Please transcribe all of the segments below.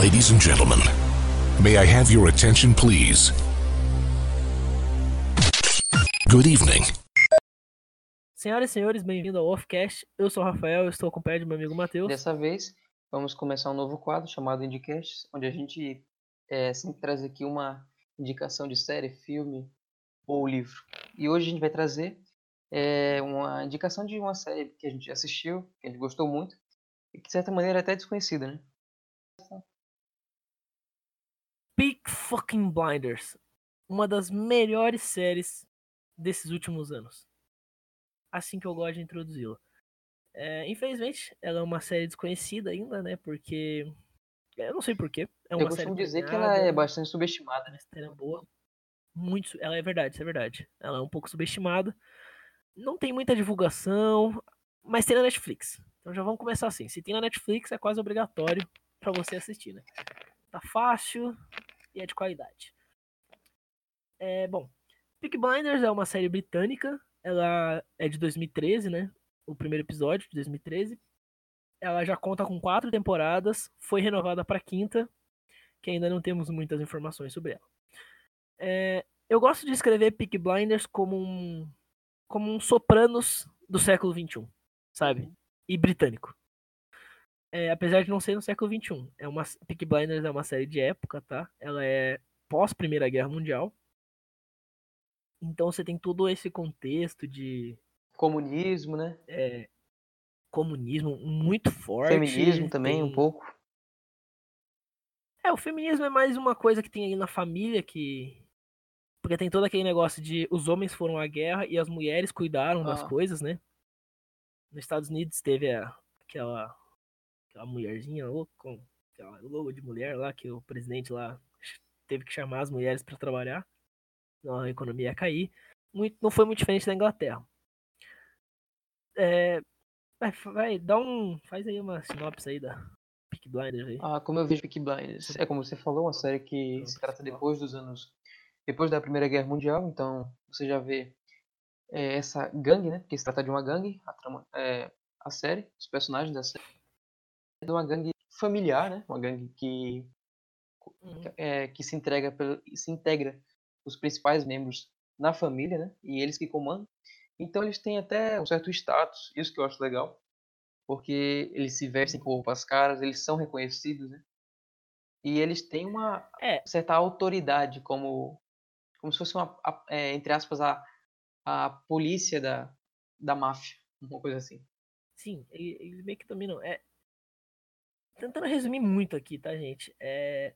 Ladies and gentlemen, may I have your attention, please? Good evening. Senhoras e senhores, bem-vindo ao Offcast. Eu sou o Rafael, eu estou acompanhado do meu amigo Matheus. Dessa vez, vamos começar um novo quadro chamado Indicast, onde a gente é, sempre traz aqui uma indicação de série, filme ou livro. E hoje a gente vai trazer é, uma indicação de uma série que a gente assistiu, que a gente gostou muito, e que de certa maneira é até desconhecida, né? Peak Fucking Blinders. Uma das melhores séries desses últimos anos. Assim que eu gosto de introduzi-la. É, infelizmente, ela é uma série desconhecida ainda, né? Porque. Eu não sei porquê. É uma Eu série costumo dizer que ela é bastante subestimada, uma né? série boa. Muito. Ela é verdade, isso é verdade. Ela é um pouco subestimada. Não tem muita divulgação, mas tem na Netflix. Então já vamos começar assim. Se tem na Netflix, é quase obrigatório pra você assistir, né? Tá fácil e é de qualidade. É, bom, Peaky Blinders é uma série britânica. Ela é de 2013, né? O primeiro episódio de 2013. Ela já conta com quatro temporadas. Foi renovada para quinta, que ainda não temos muitas informações sobre ela. É, eu gosto de escrever Peaky Blinders como um como um Sopranos do século XXI, sabe? E britânico. É, apesar de não ser no século XXI. É uma, Peaky Blinders é uma série de época, tá? Ela é pós Primeira Guerra Mundial. Então você tem todo esse contexto de Comunismo, né? é, comunismo muito forte. Feminismo também, um pouco. É, o feminismo é mais uma coisa que tem aí na família que. Porque tem todo aquele negócio de os homens foram à guerra e as mulheres cuidaram das Ah. coisas, né? Nos Estados Unidos teve a- aquela, aquela mulherzinha louca, com aquela logo de mulher lá, que o presidente lá teve que chamar as mulheres para trabalhar, a economia ia cair. Muito, não foi muito diferente da Inglaterra. É, vai, vai, dá um. Faz aí uma sinopse aí da Peaky Blinders aí. Ah, como eu vejo Peaky Blinders. É como você falou, uma série que Então, se trata depois dos anos. Depois da Primeira Guerra Mundial, então você já vê é, essa gangue, né? Porque se trata de uma gangue, a, trama, é, a série, os personagens da série. De uma gangue familiar, né? Uma gangue que, Uhum. é, que se, entrega pelo, se integra os principais membros na família, né? E eles que comandam. Então eles têm até um certo status, isso que eu acho legal. Porque eles se vestem com roupas caras, eles são reconhecidos, né? E eles têm uma É, certa autoridade, como, como se fosse uma, a- é, entre aspas, a, a polícia da, da máfia, uma coisa assim. Sim, eles meio que dominam. É... Tentando resumir muito aqui, tá, gente? É...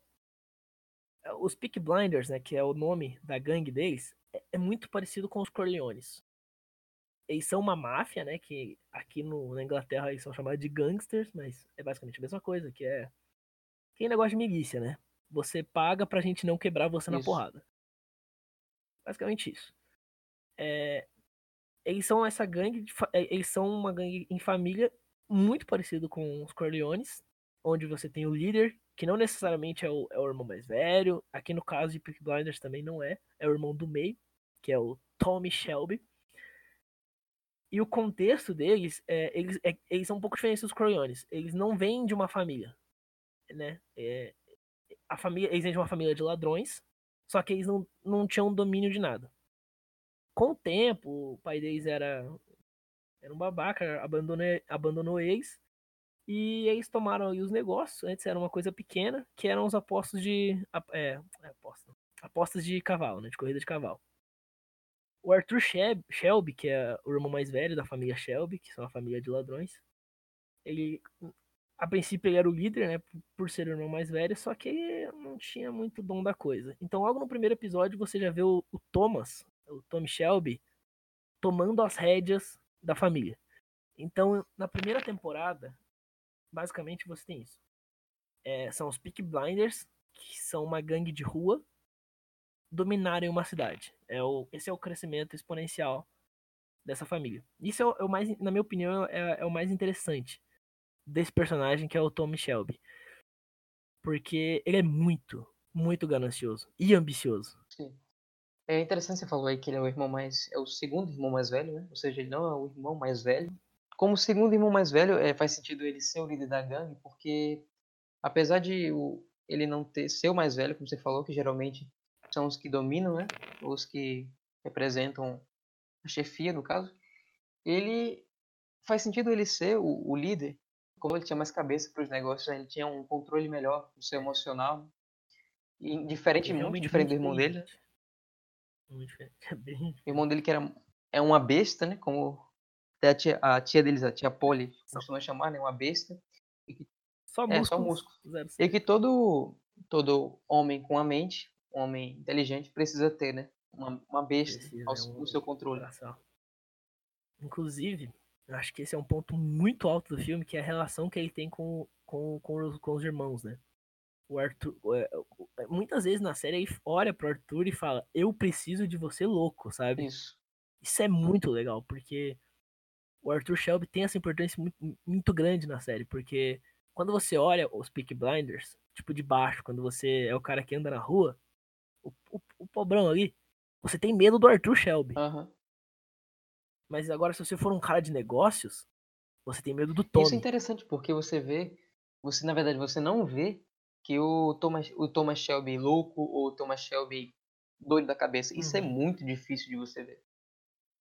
é, Os Peaky Blinders, né, que é o nome da gangue deles, é, é muito parecido com os Corleones. Eles são uma máfia, né, que aqui no, na Inglaterra eles são chamados de gangsters, mas é basicamente a mesma coisa, que é aquele negócio de milícia, né? Você paga pra gente não quebrar você na Isso. porrada. Basicamente isso. É, eles são essa gangue, fa- é, eles são uma gangue em família muito parecido com os Corleones, onde você tem o líder, que não necessariamente é o, é o irmão mais velho, aqui no caso de Peaky Blinders também não é, é o irmão do meio, que é o Tommy Shelby. E o contexto deles, é, eles, é- eles são um pouco diferentes dos Corleones. Eles não vêm de uma família, né? É, a família, eles vêm de uma família de ladrões, só que eles não, não tinham domínio de nada. Com o tempo, o pai deles era, era um babaca, abandonou, abandonou eles. E eles tomaram os negócios. Antes era uma coisa pequena, que eram os apostos de. É, é, aposta, apostas de cavalo, né? De corrida de cavalo. O Arthur Shelby, que é o irmão mais velho da família Shelby, que são a família de ladrões, ele. A princípio ele era o líder, né? por- ser o irmão mais velho, só que ele não tinha muito dom da coisa. Então, logo no primeiro episódio, você já vê o, o Thomas, o Tommy Shelby, tomando as rédeas da família. Então, na primeira temporada, basicamente você tem isso. É, são os Peaky Blinders, que são uma gangue de rua, dominarem uma cidade. É o, esse é o crescimento exponencial dessa família. Isso é o, é o mais, na minha opinião, é, é o mais interessante desse personagem que é o Tommy Shelby. Porque ele é muito, muito ganancioso e ambicioso. Sim. É interessante você falou aí que ele é o irmão mais. É o segundo irmão mais velho, né? Ou seja, ele não é o irmão mais velho. Como segundo irmão mais velho, é, faz sentido ele ser o líder da gangue, porque apesar de o, ele não ter ser o mais velho, como você falou, que geralmente são os que dominam, né? Os que representam a chefia, no caso. Ele faz sentido ele ser o, o líder, como ele tinha mais cabeça para os negócios, né? ele tinha um controle melhor do seu emocional. E diferente, muito diferente do irmão dele. Muito diferente. É bem... O irmão dele que era é uma besta, né? Como até a tia, a tia deles, a tia Polly, costuma chamar, né? Uma besta. Que, só. É, só músculos. E que todo, todo homem com a mente, homem inteligente, precisa ter, né? Uma, uma besta precisa, ao, é um, seu controle. Inclusive, eu acho que esse é um ponto muito alto do filme, que é a relação que ele tem com, com, com, os, com os irmãos, né? O Arthur. É, muitas vezes na série ele olha pro Arthur e fala: Eu preciso de você louco, sabe? Isso. Isso é muito legal, porque o Arthur Shelby tem essa importância muito, muito grande na série, porque quando você olha os Peak Blinders, tipo de baixo, quando você é o cara que anda na rua, o, o, o pobrão ali, você tem medo do Arthur Shelby. Uhum. Mas agora, se você for um cara de negócios, você tem medo do Tommy. Isso é interessante, porque você vê, você na verdade, você não vê que o Thomas, o Thomas Shelby louco ou o Thomas Shelby doido da cabeça. Isso é uhum. é muito difícil de você ver.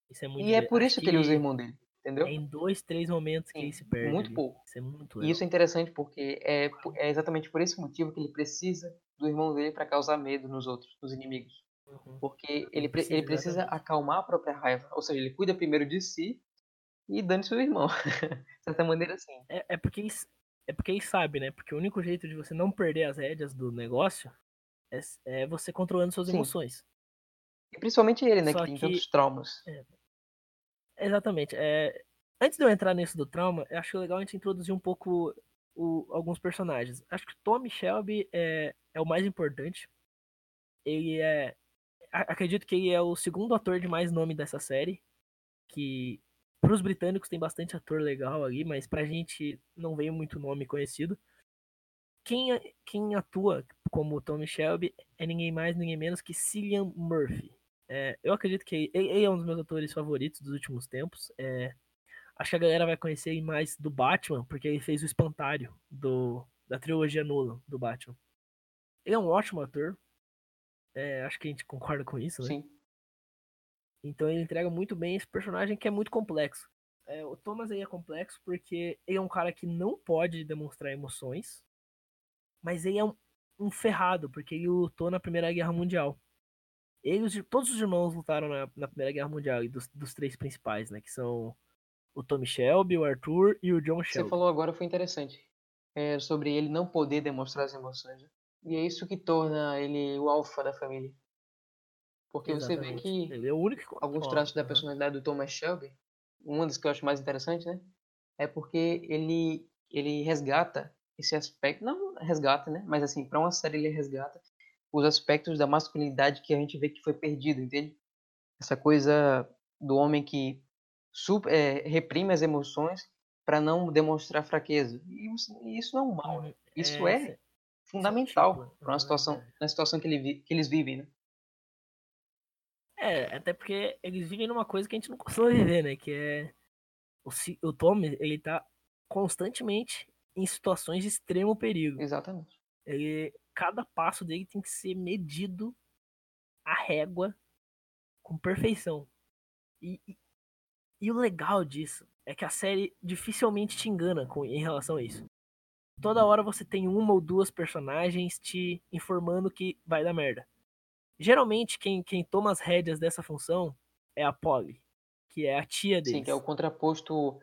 Isso é muito E é por isso que, que ele usa o irmão dele, entendeu? É em dois, três momentos que Sim, ele se perde. Muito ali. pouco. Isso é muito legal. E isso é interessante porque é, é exatamente por esse motivo que ele precisa do irmão dele para causar medo nos outros, nos inimigos. Uhum. Porque ele, precisa, ele precisa acalmar a própria raiva. Ou seja, ele cuida primeiro de si e dando seu irmão. de certa maneira, assim. É, é, porque é porque ele sabe, né? Porque o único jeito de você não perder as rédeas do negócio é, é você controlando suas Sim. emoções. E principalmente ele, né? Só que tem que, tantos traumas. É, exatamente. É, antes de eu entrar nisso do trauma, eu acho legal a gente introduzir um pouco o, alguns personagens. Acho que Tommy Shelby é, é o mais importante. Ele é. Acredito que ele é o segundo ator de mais nome dessa série. Que para os britânicos tem bastante ator legal ali, mas pra gente não veio muito nome conhecido. Quem, quem atua como Tommy Shelby é ninguém mais, ninguém menos que Cillian Murphy. É, eu acredito que ele, é um dos meus atores favoritos dos últimos tempos. É, acho que a galera vai conhecer mais do Batman, porque ele fez o espantário do, da trilogia Nolan do Batman. Ele é um ótimo ator. É, acho que a gente concorda com isso, né? Sim. Então ele entrega muito bem esse personagem que é muito complexo. É, o Thomas aí é complexo porque ele é um cara que não pode demonstrar emoções, mas ele é um, um ferrado, porque ele lutou na Primeira Guerra Mundial. Eles, todos os irmãos lutaram na, na Primeira Guerra Mundial, e dos, dos, três principais, né? Que são o Tommy Shelby, o Arthur e o John Shelby. Você falou agora foi interessante. É, sobre ele não poder demonstrar as emoções. Né? E é isso que torna ele o alfa da família. Porque Exatamente. você vê que ele é o único alguns traços da personalidade do Thomas Shelby, uma das que eu acho mais interessante, né? É porque ele, ele resgata esse aspecto, não resgata, né? Mas assim, para uma série ele resgata os aspectos da masculinidade que a gente vê que foi perdido, entende? Essa coisa do homem que super, é, reprime as emoções para não demonstrar fraqueza. E isso, não é um mal. Né? Isso é, é fundamental para uma situação, na situação que, ele, que eles vivem, né? É, até porque eles vivem numa coisa que a gente não costuma viver, né? Que é o, o Tommy, ele tá constantemente em situações de extremo perigo. Exatamente. Ele, cada passo dele tem que ser medido a régua com perfeição. E, e, e, o legal disso é que a série dificilmente te engana com, em relação a isso. Toda hora você tem uma ou duas personagens te informando que vai dar merda. Geralmente, quem, quem toma as rédeas dessa função é a Polly, que é a tia dele. Sim, que é o contraposto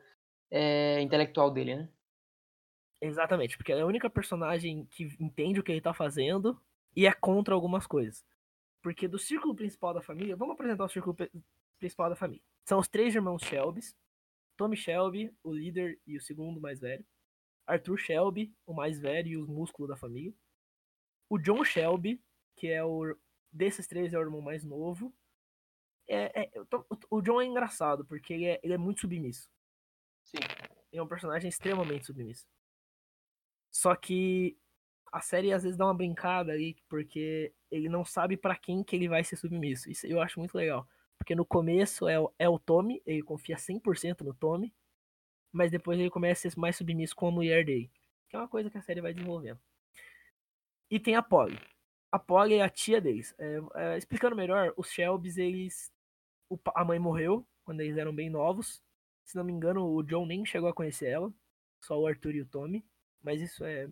é, intelectual dele, né? Exatamente, porque ela é a única personagem que entende o que ele tá fazendo e é contra algumas coisas. Porque do círculo principal da família, vamos apresentar o círculo principal da família. São os três irmãos Shelbys, Tommy Shelby, o líder e o segundo mais velho, Arthur Shelby, o mais velho e o músculo da família, o John Shelby, que é o desses três é o irmão mais novo. É, é, o John é engraçado, porque ele é, ele é muito submisso. Sim. Ele é um personagem extremamente submisso. Só que a série às vezes dá uma brincada aí, porque ele não sabe para quem que ele vai ser submisso. Isso eu acho muito legal. Porque no começo é o, é o Tommy, ele confia 100% no Tommy, mas depois ele começa a ser mais submisso com a mulher dele. Que é uma coisa que a série vai desenvolvendo. E tem a Polly. A Polly é a tia deles. É, é, explicando melhor, os Shelbys, eles. o a mãe morreu quando eles eram bem novos. Se não me engano, o John nem chegou a conhecer ela. Só o Arthur e o Tommy. Mas isso é,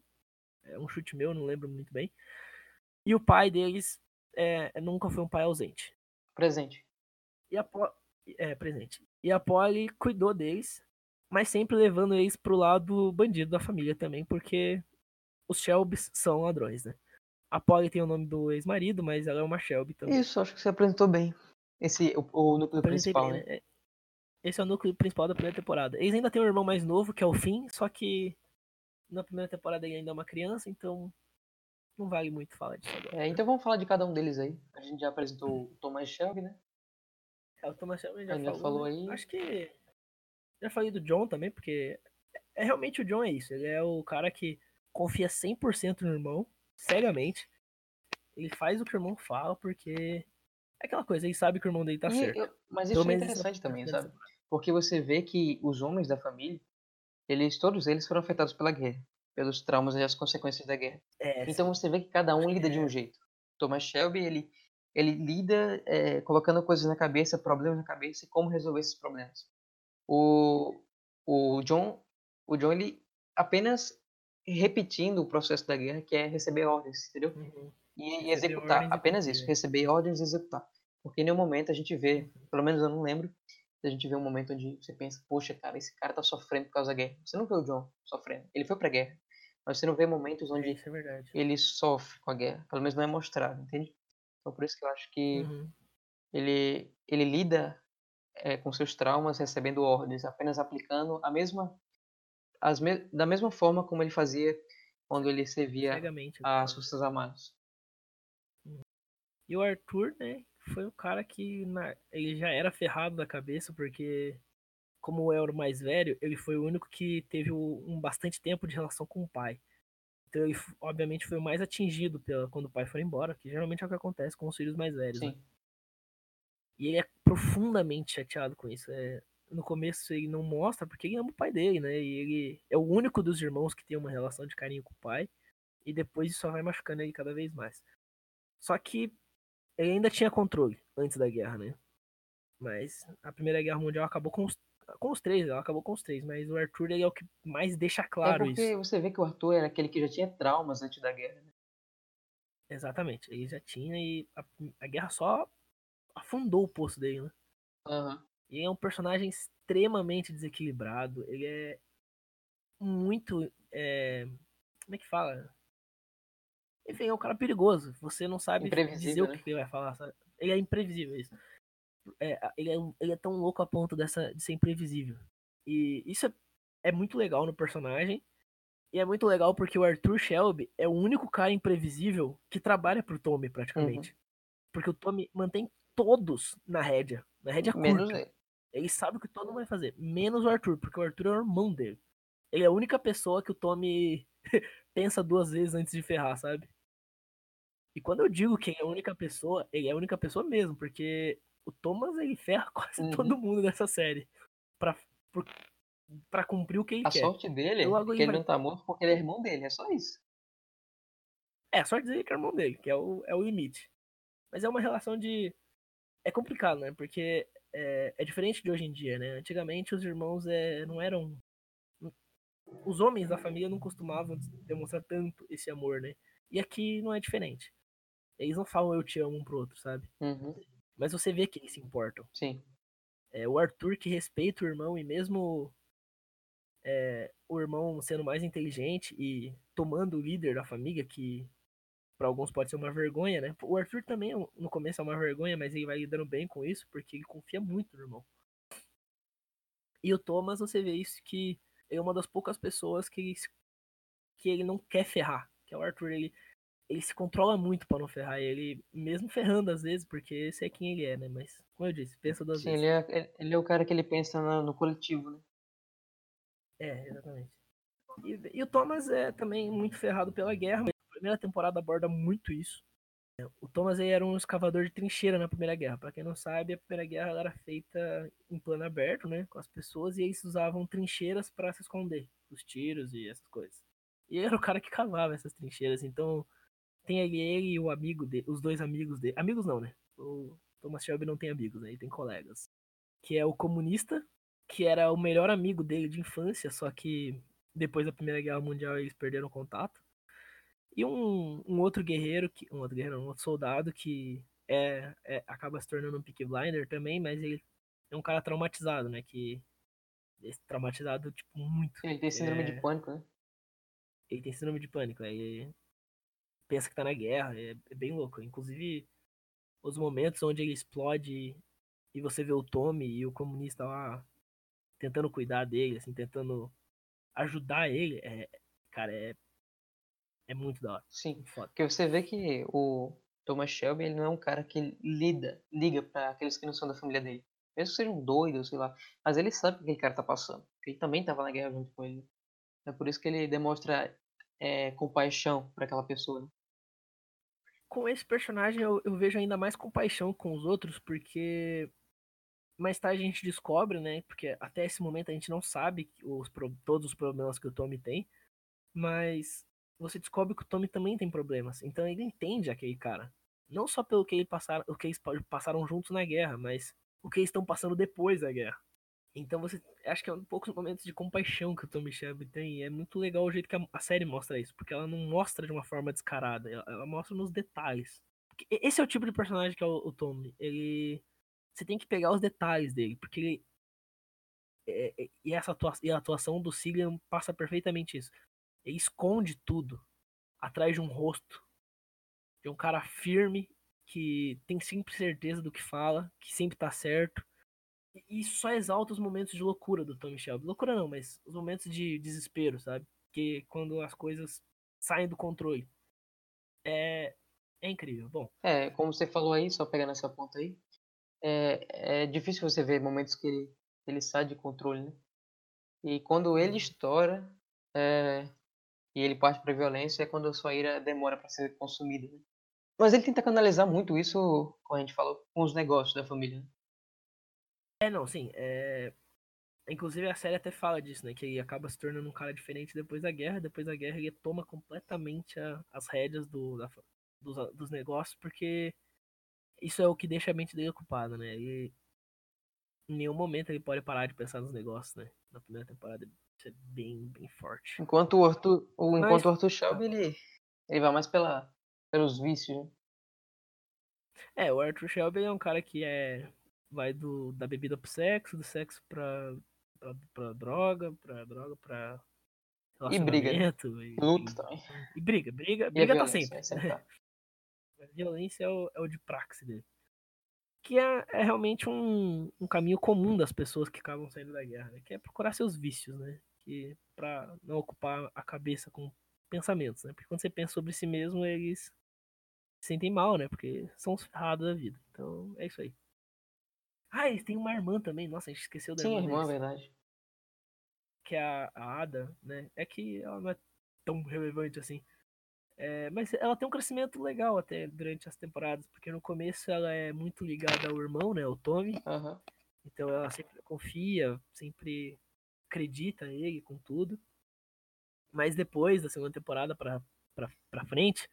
é um chute meu, não lembro muito bem. E o pai deles é, nunca foi um pai ausente. Presente. E a Po- é, presente. E a Polly cuidou deles, mas sempre levando eles pro lado bandido da família também, porque os Shelbys são ladrões, né? A Polly tem o nome do ex-marido, mas ela é uma Shelby também. Isso, acho que você apresentou bem. Esse, o, o núcleo Apresentei principal, bem, né? né? Esse é o núcleo principal da primeira temporada. Eles ainda têm um irmão mais novo, que é o Finn, só que na primeira temporada ele ainda é uma criança, então não vale muito falar disso agora. É, então vamos falar de cada um deles aí. A gente já apresentou o Thomas Shelby, né? É, o Thomas Shelby já Ele já falou, falou né? aí. Acho que já falei do John também, porque é realmente o John é isso. Ele é o cara que confia 100% no irmão, cegamente. Ele faz o que o irmão fala porque é aquela coisa, ele sabe que o irmão dele tá E certo. eu- mas Pelo isso é menos interessante também, sabe? Porque você vê que os homens da família, eles todos eles foram afetados pela guerra, pelos traumas e as consequências da guerra. É, Então você vê que cada um lida de é. um jeito. Thomas Shelby, ele, ele lida é, colocando coisas na cabeça, problemas na cabeça e como resolver esses problemas. O, o John, o John, ele apenas repetindo o processo da guerra, que é receber ordens, entendeu? Uhum. E, e executar, apenas isso, receber ordens e executar. Porque em nenhum momento a gente vê, pelo menos eu não lembro, a gente vê um momento onde você pensa, poxa, cara, esse cara tá sofrendo por causa da guerra. Você não vê o John sofrendo, ele foi pra guerra. Mas você não vê momentos É, onde é ele sofre com a guerra. Pelo menos não é mostrado, entende? Então por isso que eu acho que Uhum. ele, ele lida eh, com seus traumas recebendo ordens, apenas aplicando a mesma, as me, da mesma forma como ele fazia quando ele servia as Forças Armadas. E o Arthur, né, foi o cara que na- ele já era ferrado da cabeça, porque como era o mais velho, ele foi o único que teve um bastante tempo de relação com o pai. Então ele, obviamente, foi o mais atingido pela, quando o pai foi embora, que geralmente é o que acontece com os filhos mais velhos. né? E ele é profundamente chateado com isso. É, no começo ele não mostra porque ele ama o pai dele, né? E ele é o único dos irmãos que tem uma relação de carinho com o pai. E depois isso só vai machucando ele cada vez mais. Só que ele ainda tinha controle antes da guerra, né? Mas a Primeira Guerra Mundial acabou com os, com os três, ela acabou com os três. Mas o Arthur ele é o que mais deixa claro é porque isso. você vê que o Arthur era aquele que já tinha traumas antes da guerra. né? Exatamente, ele já tinha e a, a guerra só afundou o poço dele, né? Aham. E ele é um personagem extremamente desequilibrado. Ele é muito. é, Como é que fala? Enfim, é um cara perigoso. Você não sabe dizer Imprevisível, o né? que ele vai falar. sabe? Ele é imprevisível, isso. É, ele, é, ele é tão louco a ponto dessa, de ser imprevisível. E isso é, é muito legal no personagem. E é muito legal porque o Arthur Shelby é o único cara imprevisível que trabalha pro Tommy, praticamente. Porque o Tommy mantém todos na rédea. Na rédea Menos curta. ele. Ele sabe o que todo mundo vai fazer, menos o Arthur, porque o Arthur é o irmão dele. Ele é a única pessoa que o Tommy pensa duas vezes antes de ferrar, sabe? E quando eu digo que ele é a única pessoa, ele é a única pessoa mesmo, porque o Thomas ele ferra quase Uhum. todo mundo nessa série pra, por- pra cumprir o que ele A quer. sorte dele é que ele vai- não tá morto porque ele é irmão dele, é só isso. É, só dizer que é irmão dele, que é o, é o limite. Mas é uma relação de. É complicado, né? Porque é, é diferente de hoje em dia, né? Antigamente os irmãos é, não eram. Os homens da família não costumavam demonstrar tanto esse amor, né? E aqui não é diferente. Eles não falam eu te amo um pro outro, sabe? Uhum. Mas você vê que eles se importam. Sim. É, o Arthur que respeita o irmão e mesmo é, o irmão sendo mais inteligente e tomando o líder da família, que para alguns pode ser uma vergonha, né? O Arthur também no começo é uma vergonha, mas ele vai lidando bem com isso porque ele confia muito no irmão. E o Thomas, você vê isso que é uma das poucas pessoas que ele, que ele não quer ferrar. Que é o Arthur, ele, ele se controla muito para não ferrar ele, mesmo ferrando às vezes, porque esse é quem ele é, né? Mas, como eu disse, pensa duas Sim, vezes. ele é, ele- é o cara que ele pensa na- no coletivo, né? É, exatamente. E, e o Thomas é também muito ferrado pela guerra, mas a primeira temporada aborda muito isso. O Thomas era um escavador de trincheira na Primeira Guerra. Pra quem não sabe, a Primeira Guerra era feita em plano aberto, né, com as pessoas, e eles usavam trincheiras pra se esconder dos tiros e essas coisas. E ele era o cara que cavava essas trincheiras, então tem ele, ele e o amigo dele, os dois amigos dele. Amigos não, né? O Thomas Shelby não tem amigos, né? Ele tem colegas. Que é o comunista, que era o melhor amigo dele de infância, só que depois da Primeira Guerra Mundial eles perderam contato. E um, um outro guerreiro, que, um outro guerreiro, um outro soldado que é, é, acaba se tornando um Peaky Blinder também, mas ele é um cara traumatizado, né? Que traumatizado, tipo, muito. Ele tem síndrome É. de pânico, né? Ele tem síndrome de pânico, aí pensa que tá na guerra, é, é bem louco. Inclusive, os momentos onde ele explode e você vê o Tommy e o comunista lá tentando cuidar dele, assim, tentando ajudar ele, é, cara, é, é muito da hora. Sim. Foda. Porque você vê que o Thomas Shelby, ele não é um cara que lida, liga pra aqueles que não são da família dele. Mesmo que sejam doidos, sei lá. Mas ele sabe o que aquele cara tá passando. Porque ele também tava na guerra junto com ele. É por isso que ele demonstra é, compaixão pra aquela pessoa. né? Com esse personagem eu, eu vejo ainda mais compaixão com os outros, porque mais tarde a gente descobre, né? Porque até esse momento a gente não sabe os, todos os problemas que o Tommy tem, mas você descobre que o Tommy também tem problemas. Então ele entende aquele cara. Não só pelo que, ele passaram, o que eles pa- passaram juntos na guerra, mas o que eles estão passando depois da guerra. Então você acho que é um poucos momentos de compaixão que o Tommy Shelby tem. E é muito legal o jeito que a, a série mostra isso, porque ela não mostra de uma forma descarada, ela, ela mostra nos detalhes. Porque esse é o tipo de personagem que é o, o Tommy. Ele você tem que pegar os detalhes dele, porque ele é- é- e essa atua, e a atuação do Cillian passa perfeitamente isso. Ele esconde tudo atrás de um rosto, de um cara firme que tem sempre certeza do que fala, que sempre tá certo. E isso só exalta os momentos de loucura do Tommy Shelby. Loucura não, mas os momentos de desespero, sabe? Que quando as coisas saem do controle. É, é incrível. Bom, É, como você falou aí, só pegando essa ponta aí, é, é difícil você ver momentos que ele, ele sai de controle, né? E quando ele Uhum. estoura é, e ele parte pra violência, é quando a sua ira demora pra ser consumida, né? Mas ele tenta canalizar muito isso, como a gente falou, com os negócios da família, né? É, não, sim. É... Inclusive a série até fala disso, né? Que ele acaba se tornando um cara diferente depois da guerra. Depois da guerra ele toma completamente a- as rédeas do, da dos, dos negócios, porque isso é o que deixa a mente dele ocupada, né? E em nenhum momento ele pode parar de pensar nos negócios, né? Na primeira temporada isso é bem, bem forte. Enquanto o Arthur, o, Mas- enquanto o Arthur Shelby, ele, ele vai mais pela, pelos vícios, né? É, o Arthur Shelby é um cara que é. Vai do, da bebida pro sexo, do sexo pra, pra, pra droga, pra droga pra. E briga, E, Luta também. E briga, briga, briga tá sempre. é, sempre tá. A violência é o, é o de praxe dele. Que é, é realmente um, um caminho comum das pessoas que acabam saindo da guerra, né? Que é procurar seus vícios, né? Que, pra não ocupar a cabeça com pensamentos, né? Porque quando você pensa sobre si mesmo, eles se sentem mal, né? Porque são os ferrados da vida. Então, é isso aí. Ah, eles têm uma irmã também. Nossa, a gente esqueceu da Sim, irmã irmão, é deles, verdade. que é a, a Ada, né? É que ela não é tão relevante assim. É, mas ela tem um crescimento legal até durante as temporadas, porque no começo ela é muito ligada ao irmão, né? O Tommy. Aham. Então ela sempre confia, sempre acredita nele com tudo. Mas depois da segunda temporada pra, pra, pra frente,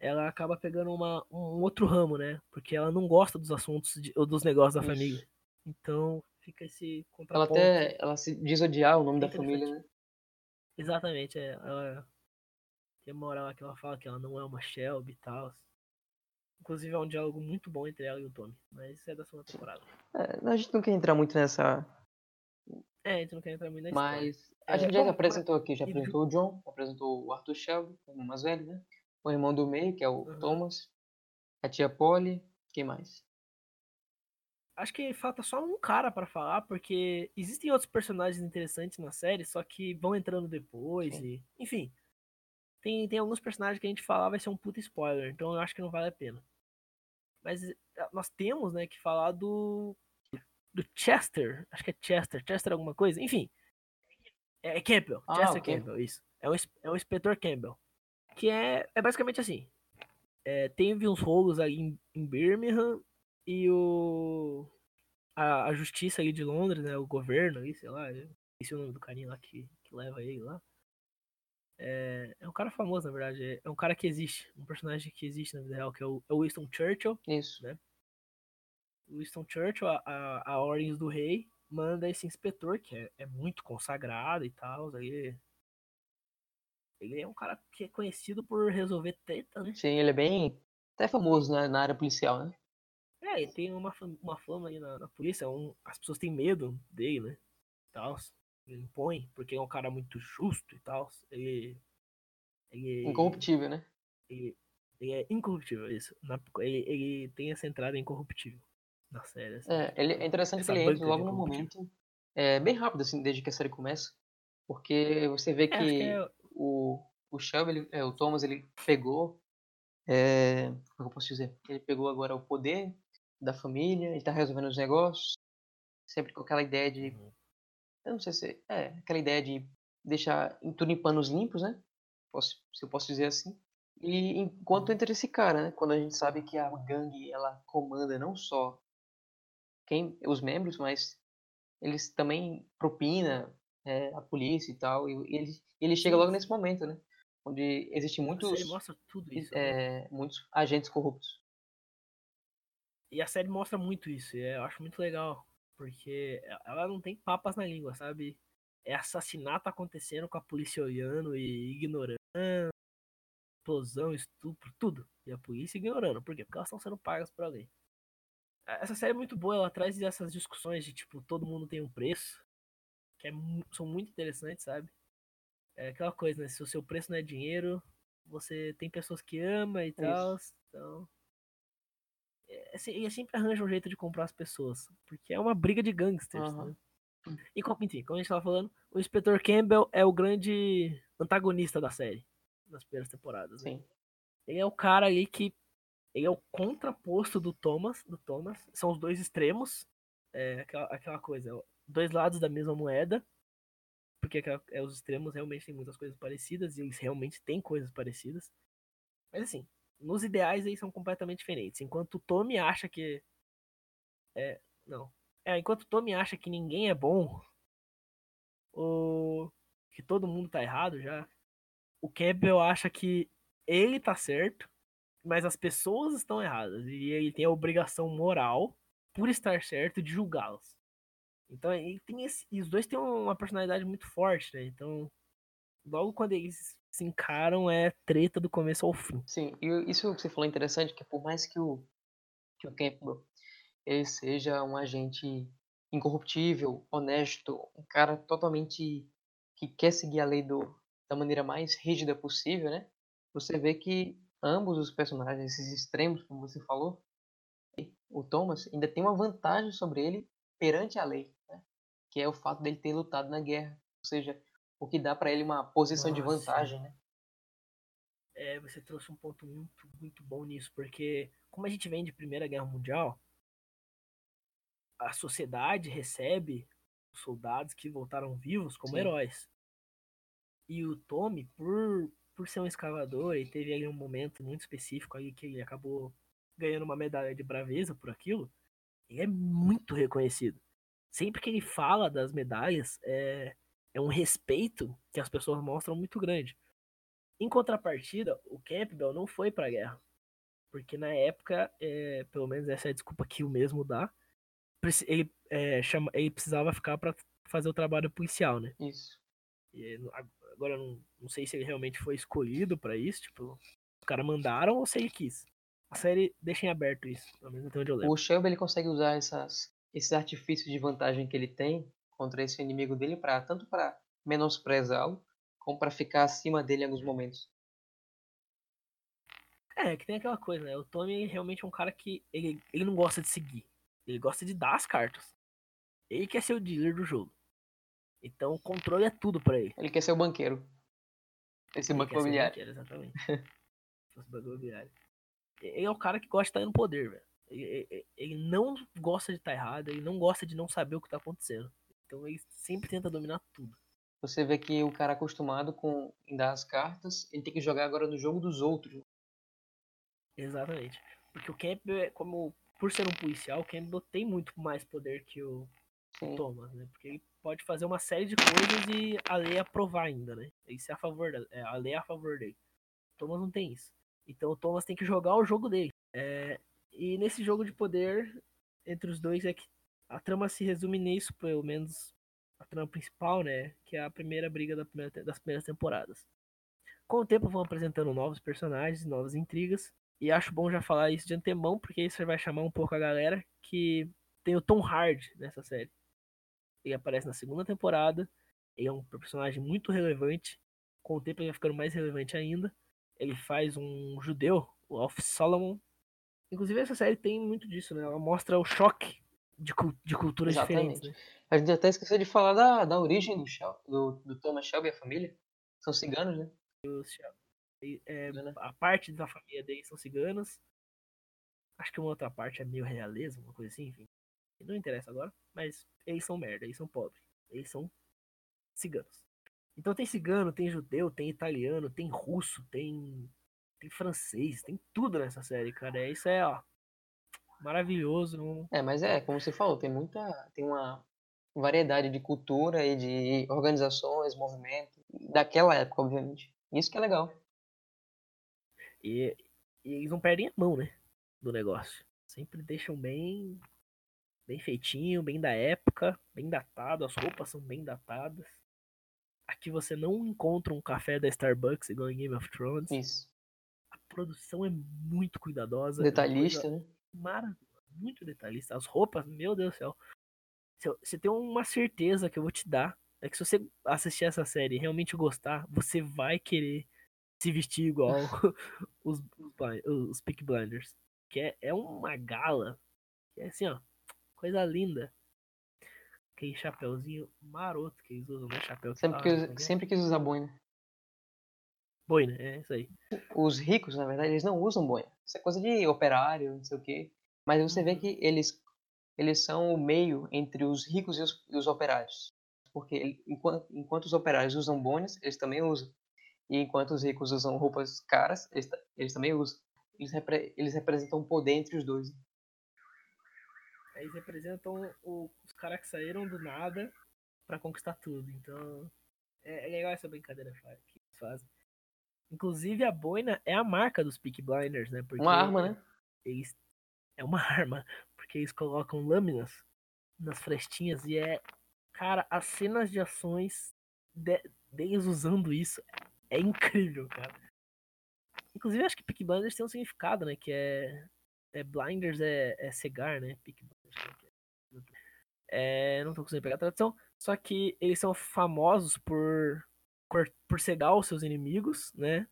ela acaba pegando uma, um outro ramo, né? Porque ela não gosta dos assuntos de- ou dos negócios da Isso. família. Então fica esse Ela contraponto. até ela se diz odiar o nome É da família, né? Exatamente, é. Ela, tem uma hora lá que ela fala que ela não é uma Shelby e tal. Inclusive é um diálogo muito bom entre ela e o Tommy. Mas isso é da segunda temporada. É, a gente não quer entrar muito nessa, É, a gente não quer entrar muito história. mas a É, gente já bom, apresentou aqui, já e- apresentou o John, apresentou o Arthur Shelby, o mais velho, né? O irmão do meio, que é o Aham. Thomas, a tia Polly, quem mais? Acho que falta só um cara pra falar, porque existem outros personagens interessantes na série, só que vão entrando depois Sim. e. Enfim. Tem, tem alguns personagens que a gente falar vai ser um puta spoiler, então eu acho que não vale a pena. Mas eh, nós temos, né, que falar do. Do Chester. Acho que é Chester. Chester alguma coisa? Enfim. É Campbell. Ah, Chester o Campbell. Isso. É o, é o inspetor Campbell. Que é, é basicamente assim. É, teve uns rolos aí em, em Birmingham e o. A, a justiça aí de Londres, né? O governo aí, sei lá. Eu esqueci o nome do carinha lá que, que leva ele lá. É, é um cara famoso, na verdade. É um cara que existe. Um personagem que existe na vida real, que é o, é o Winston Churchill. Isso. Né? O Winston Churchill, a, a, a ordens do rei, manda esse inspetor, que é, é muito consagrado e tal. Ele, ele é um cara que é conhecido por resolver treta, né? Sim, ele é bem. Até famoso na, na área policial, né? É, ele tem uma, uma fama aí na, na polícia. um- as pessoas têm medo dele, né? Tal. Ele impõe, porque é um cara muito justo e tal. Ele. Ele, Incorruptível, né? ele, ele é incorruptível, isso. Na- ele, ele tem essa entrada incorruptível na série. assim. É, ele, é interessante Essa que ele entra logo no momento. É bem rápido, assim, desde que a série começa. Porque você vê É, que é- o, o Shelby, ele- é, o Thomas, ele pegou. É, como eu posso dizer? Ele pegou agora o poder da família, ele tá resolvendo os negócios. Sempre com aquela ideia de. Uhum. Eu não sei se. É, aquela ideia de deixar em- tudo em panos limpos, né? Posso, se eu posso dizer assim. E enquanto entra esse cara, né? Quando a gente sabe que a gangue ela comanda não só quem os membros, mas eles também propina é, a polícia e tal. E ele, ele chega logo nesse momento, né? Onde existem A muitos, série mostra tudo isso. né? é, muitos agentes corruptos. E a série mostra muito isso. E eu acho muito legal. Porque ela não tem papas na língua, sabe? É assassinato acontecendo com a polícia olhando e ignorando. Explosão, estupro, tudo. E a polícia ignorando. Por quê? Porque elas estão sendo pagas por alguém. Essa série é muito boa, ela traz essas discussões de tipo, todo mundo tem um preço. Que é são muito interessantes, sabe? É aquela coisa, né? Se o seu preço não é dinheiro, você tem pessoas que ama e tal. Então. É, se- ele sempre arranja um jeito de comprar as pessoas. Porque é uma briga de gangsters, Aham. né? E como, enfim, como a gente tava falando, o Inspetor Campbell é o grande antagonista da série. Nas primeiras temporadas. né? Sim. Ele é o cara ali que. Ele é o contraposto do Thomas. Do Thomas. São os dois extremos. É aquela, aquela coisa. Dois lados da mesma moeda. Porque é, os extremos realmente têm muitas coisas parecidas. E eles realmente têm coisas parecidas. Mas assim, nos ideais eles são completamente diferentes. Enquanto o Tommy acha que. É. Não. É, enquanto o Tommy acha que ninguém é bom. Ou que todo mundo tá errado já. O Campbell acha que ele tá certo, mas as pessoas estão erradas. E ele tem a obrigação moral, por estar certo, de julgá-las. Então ele tem esse, e os dois têm uma personalidade muito forte, né? Então, logo quando eles se encaram, é treta do começo ao fim. Sim, e isso que você falou é interessante, que por mais que o, que o Campbell ele seja um agente incorruptível, honesto, um cara totalmente que quer seguir a lei do, da maneira mais rígida possível, né? Você vê que ambos os personagens, esses extremos, como você falou, o Thomas ainda tem uma vantagem sobre ele perante a lei? Que é o fato dele ter lutado na guerra, ou seja, o que dá para ele uma posição de Nossa. vantagem, né? É, você trouxe um ponto muito, muito bom nisso, porque como a gente vem de Primeira Guerra Mundial, a sociedade recebe os soldados que voltaram vivos como Sim. heróis. E o Tommy, por, por ser um escavador, e teve ali um momento muito específico aí que ele acabou ganhando uma medalha de braveza por aquilo, ele é muito reconhecido. Sempre que ele fala das medalhas, é, é um respeito que as pessoas mostram muito grande. Em contrapartida, o Campbell não foi pra guerra. Porque na época, é, pelo menos essa é a desculpa que o mesmo dá, ele, é, chama, ele precisava ficar pra fazer o trabalho policial, né? Isso. E agora não, não sei se ele realmente foi escolhido pra isso, tipo, os caras mandaram ou se ele quis. A série deixa em aberto isso, pelo menos até onde eu lembro. O Shelby ele consegue usar essas, esses artifícios de vantagem que ele tem contra esse inimigo dele para tanto para menosprezá-lo como para ficar acima dele em alguns momentos. É, que tem aquela coisa, né? O Tommy realmente é um cara que ele, ele não gosta de seguir. Ele gosta de dar as cartas. Ele quer ser o dealer do jogo. Então o controle é tudo pra ele. Ele quer ser o banqueiro. Esse Ele banco imobiliário. banqueiro, exatamente. Fosse banco imobiliário. Ele é o cara que gosta de estar no poder, velho. Ele, não gosta de estar errado, ele não gosta de não saber o que tá acontecendo. Então ele sempre tenta dominar tudo. Você vê que o cara acostumado com dar as cartas, ele tem que jogar agora no jogo dos outros. Exatamente. Porque o Campbell, é como por ser um policial, o Campbell tem muito mais poder que o Sim. Thomas, né? Porque ele pode fazer uma série de coisas e a lei aprovar ainda, né? Isso é a favor da, é, a lei é a favor dele. O Thomas não tem isso. Então o Thomas tem que jogar o jogo dele. É, e nesse jogo de poder entre os dois é que a trama se resume nisso, pelo menos a trama principal, né? Que é a primeira briga da primeira, das primeiras temporadas. Com o tempo vão apresentando novos personagens, novas intrigas. E acho bom já falar isso de antemão, porque isso vai chamar um pouco a galera que tem o Tom Hardy nessa série. Ele aparece na segunda temporada. Ele é um personagem muito relevante. Com o tempo ele vai ficando mais relevante ainda. Ele faz um judeu, o Alf Solomon. Inclusive essa série tem muito disso, né? Ela mostra o choque de, de culturas Exatamente. diferentes. Né? A gente até esqueceu de falar da, da origem do, do, do Thomas Shelby e a família. São ciganos, né? É, a parte da família dele são ciganos. Acho que uma outra parte é meio realeza, uma coisa assim, enfim. Não interessa agora, mas eles são merda, eles são pobres. Eles são ciganos. Então tem cigano, tem judeu, tem italiano, tem russo, tem tem francês, tem tudo nessa série, cara. É, isso é, ó, maravilhoso. É, mas é, como você falou, tem muita. Tem uma variedade de cultura e de organizações, movimentos, daquela época, obviamente. Isso que é legal. E, e eles não perdem a mão, né? Do negócio. Sempre deixam bem. Bem feitinho, bem da época, bem datado, as roupas são bem datadas. Aqui você não encontra um café da Starbucks igual em Game of Thrones. Isso. Produção é muito cuidadosa. Detalhista, é né? Maravilhosa, muito detalhista. As roupas, meu Deus do céu. Você tem uma certeza que eu vou te dar. É que se você assistir essa série e realmente gostar, você vai querer se vestir igual os, os, os Peak Blinders. Que é, é uma gala. Que é assim, ó. Coisa linda. Aquele chapéuzinho maroto que eles usam, né? Chapéu sempre, que, sempre quis usar boina. Boina, é isso aí. Os ricos, na verdade, eles não usam boina. Isso é coisa de operário, não sei o quê. Mas você vê uhum. que eles, eles são o meio entre os ricos e os, e os operários. Porque enquanto, enquanto os operários usam boinas, eles também usam. E enquanto os ricos usam roupas caras, eles, eles também usam. Eles, repre, eles representam o poder entre os dois. Eles representam o, os caras que saíram do nada para conquistar tudo. Então, é, é, legal essa brincadeira que eles fazem. Inclusive, a boina é a marca dos Peak Blinders, né? Porque uma arma, né? Eles, é uma arma, porque eles colocam lâminas nas frestinhas e é. Cara, as cenas de ações de, deles usando isso é incrível, cara. Inclusive, acho que Peak Blinders tem um significado, né? Que é. é blinders é, é cegar, né? Peak Blinders. É, não tô conseguindo pegar a tradução. Só que eles são famosos por, por cegar os seus inimigos, né?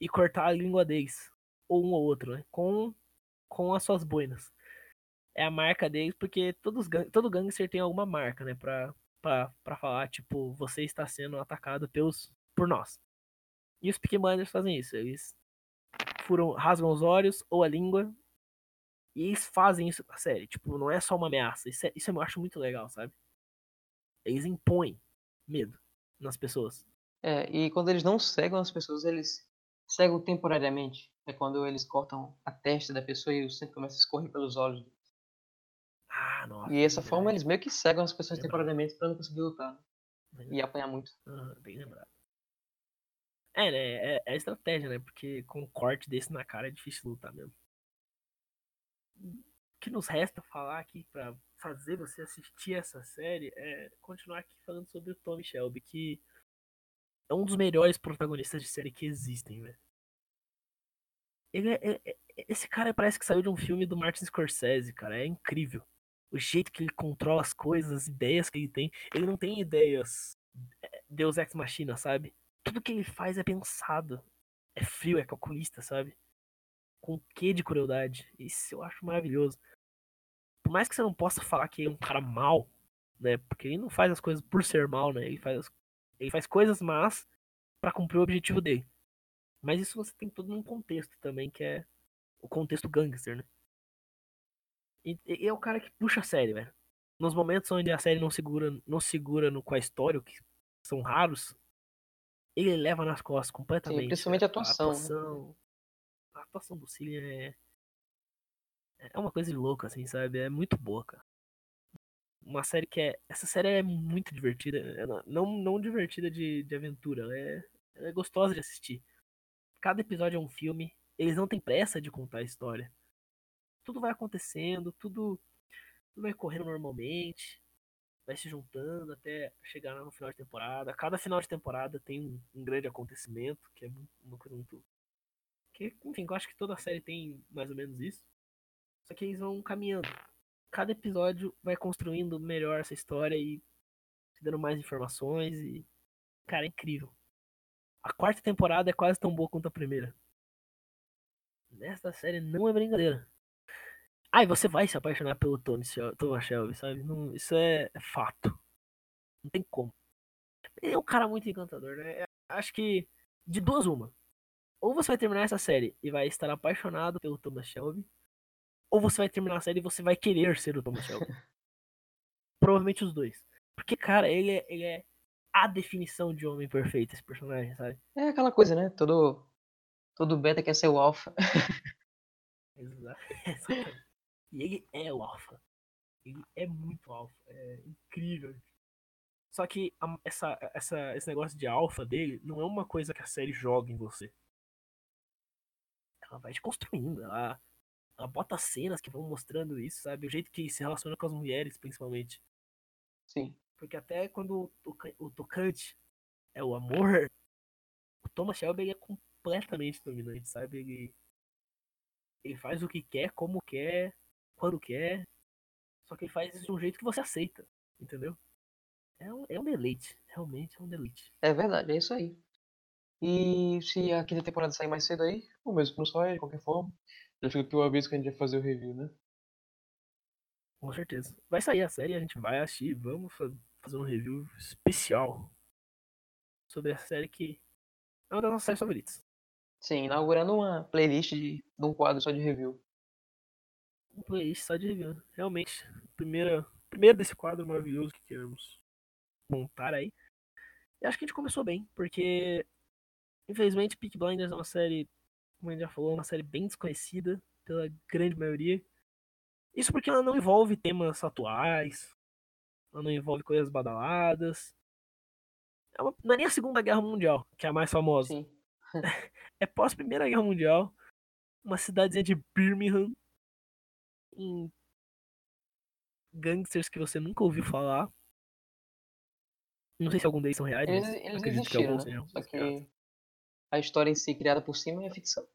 E cortar a língua deles. Ou um ou outro, né? Com, com as suas boinas. É a marca deles, porque todos, todo gangster tem alguma marca, né? Pra, pra, pra falar, tipo, você está sendo atacado pelos, por nós. E os Peaky Blinders fazem isso. Eles furam, rasgam os olhos ou a língua. E eles fazem isso na série. Tipo, não é só uma ameaça. Isso, é, isso eu acho muito legal, sabe? Eles impõem medo nas pessoas. É, e quando eles não cegam as pessoas, eles cegam temporariamente. É quando eles cortam a testa da pessoa e o sangue começa a escorrer pelos olhos. Ah, nossa. E dessa forma eles meio que cegam as pessoas temporariamente para não conseguir lutar. E apanhar muito. Ah, bem lembrado. É, né? É, é estratégia, né? Porque com um corte desse na cara é difícil lutar mesmo. O que nos resta falar aqui para fazer você assistir essa série é continuar aqui falando sobre o Tommy Shelby, que é um dos melhores protagonistas de série que existem, velho. É, é, é, esse cara parece que saiu de um filme do Martin Scorsese, cara. É incrível. O jeito que ele controla as coisas, as ideias que ele tem. Ele não tem ideias é, Deus Ex Machina, sabe? tudo que ele faz é pensado. É frio, é calculista, sabe? Com o que de crueldade. Isso eu acho maravilhoso. Por mais que você não possa falar que ele é um cara mal, né? Porque ele não faz as coisas por ser mal, né? Ele faz, ele faz coisas más para cumprir o objetivo dele. Mas isso você tem todo num contexto também, que é o contexto gangster, né? E, e é o cara que puxa a série, velho. Nos momentos onde a série não segura, não segura no, com a história, que são raros, ele leva nas costas completamente. Sim, principalmente a atuação. A atuação, né? a atuação do Cillian é. É uma coisa de louco, assim, sabe? É muito boa, cara. Uma série que é. Essa série é muito divertida. Ela, não, não divertida de, de aventura, ela é, é gostosa de assistir. Cada episódio é um filme. Eles não têm pressa de contar a história. Tudo vai acontecendo, tudo, tudo vai correndo normalmente. Vai se juntando até chegar no final de temporada. Cada final de temporada tem um, um grande acontecimento, que é uma coisa muito. Que, enfim, eu acho que toda série tem mais ou menos isso. Só que eles vão caminhando cada episódio vai construindo melhor essa história e dando mais informações e cara, é incrível. A quarta temporada é quase tão boa quanto a primeira. Nesta série não é brincadeira. Ah, você vai se apaixonar pelo Tony Thomas Shelby, sabe? Não, isso é, é, fato. Não tem como. Ele é um cara muito encantador, né? Acho que de duas uma. Ou você vai terminar essa série e vai estar apaixonado pelo Thomas Shelby, ou você vai terminar a série e você vai querer ser o Thomas Shelby. Provavelmente os dois. Porque, cara, ele é, ele é a definição de homem perfeito, esse personagem, sabe? É aquela coisa, né? Todo, todo beta quer ser o alfa. Exato. E ele é o alfa. Ele é muito alfa. É incrível. Só que a, essa, essa, esse negócio de alfa dele não é uma coisa que a série joga em você. Ela vai te construindo. Ela, ela bota cenas que vão mostrando isso, sabe? O jeito que se relaciona com as mulheres, principalmente. Sim. Porque até quando o, o tocante é o amor, o Thomas Shelby é completamente dominante, sabe? Ele, ele faz o que quer, como quer, quando quer. Só que ele faz isso de um jeito que você aceita, entendeu? É um, é um deleite, realmente é um deleite. É verdade, é isso aí. E se a quinta temporada sair mais cedo aí, ou mesmo não saia, de qualquer forma, já fica aqui o aviso que a gente vai fazer o review, né? Com certeza. Vai sair a série, a gente vai assistir, vamos fazer um review especial sobre a série que é uma das nossas séries favoritas. Sim, inaugurando uma playlist de, de um quadro só de review. Um playlist só de review, realmente. Primeira, primeiro desse quadro maravilhoso que queremos montar aí. E acho que a gente começou bem, porque infelizmente Peak Blinders é uma série como a gente já falou, é uma série bem desconhecida pela grande maioria. Isso porque ela não envolve temas atuais, ela não envolve coisas badaladas. É uma, não é nem a Segunda Guerra Mundial, que é a mais famosa. Sim. é pós Primeira Guerra Mundial, uma cidadezinha de Birmingham, em gangsters que você nunca ouviu falar. Não sei se algum deles são reais. Eles, eles existiram, né? Só que a história em si criada por cima é ficção.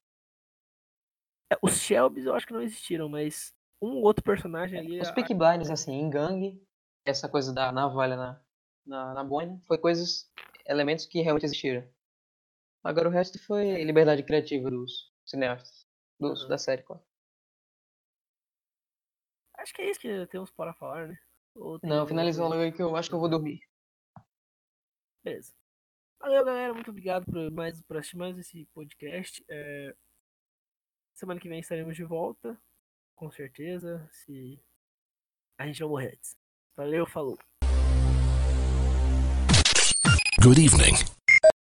É, os Shelbys eu acho que não existiram, mas um outro personagem ali. Os Peak Blinders, assim, em gangue, essa coisa da navalha na, na, na boina, foi coisas, elementos que realmente existiram. Agora o resto foi liberdade criativa dos cineastas, dos, uhum. da série, claro. Acho que é isso que temos para falar, né? Não, finalizando logo aí que eu acho que eu vou dormir. Beleza. Valeu, galera. Muito obrigado por, mais, por assistir mais esse podcast. É... Semana que vem estaremos de volta. Com certeza. Se a gente não morrer antes. Valeu, falou. Good evening.